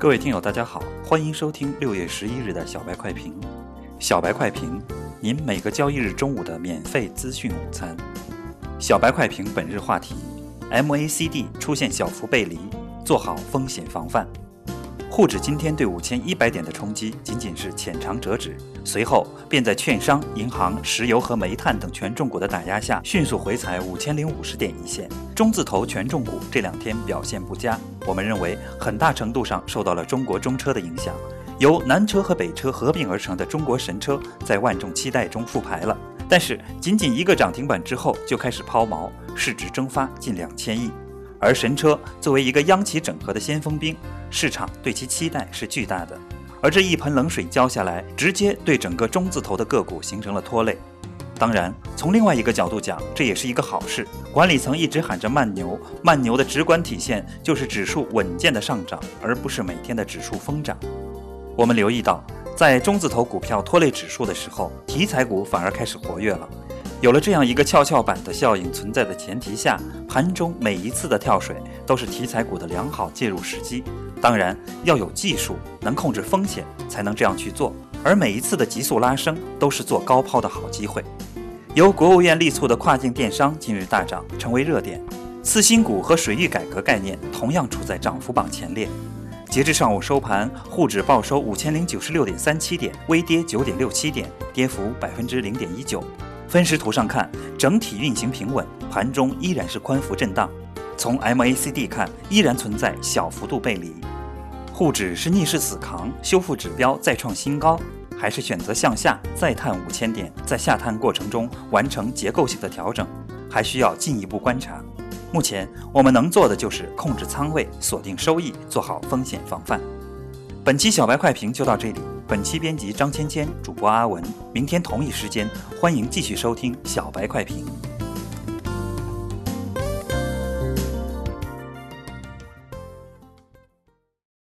各位听友，大家好，欢迎收听六月十一日的小白快评。小白快评，您每个交易日中午的免费资讯午餐。小白快评本日话题：MACD 出现小幅背离，做好风险防范。沪指今天对五千一百点的冲击仅仅是浅尝辄止，随后便在券商、银行、石油和煤炭等权重股的打压下，迅速回踩五千零五十点一线。中字头权重股这两天表现不佳，我们认为很大程度上受到了中国中车的影响。由南车和北车合并而成的中国神车，在万众期待中复牌了，但是仅仅一个涨停板之后就开始抛锚，市值蒸发近两千亿。而神车作为一个央企整合的先锋兵，市场对其期待是巨大的。而这一盆冷水浇下来，直接对整个中字头的个股形成了拖累。当然，从另外一个角度讲，这也是一个好事。管理层一直喊着慢牛，慢牛的直观体现就是指数稳健的上涨，而不是每天的指数疯涨。我们留意到，在中字头股票拖累指数的时候，题材股反而开始活跃了。有了这样一个跷跷板的效应存在的前提下，盘中每一次的跳水都是题材股的良好介入时机。当然要有技术，能控制风险，才能这样去做。而每一次的急速拉升都是做高抛的好机会。由国务院力促的跨境电商今日大涨，成为热点。次新股和水域改革概念同样处在涨幅榜前列。截至上午收盘，沪指报收五千零九十六点三七点，微跌九点六七点，跌幅百分之零点一九。分时图上看，整体运行平稳，盘中依然是宽幅震荡。从 MACD 看，依然存在小幅度背离。沪指是逆势死扛，修复指标再创新高，还是选择向下再探五千点，在下探过程中完成结构性的调整，还需要进一步观察。目前我们能做的就是控制仓位，锁定收益，做好风险防范。本期小白快评就到这里。本期编辑张芊芊，主播阿文。明天同一时间，欢迎继续收听小白快评。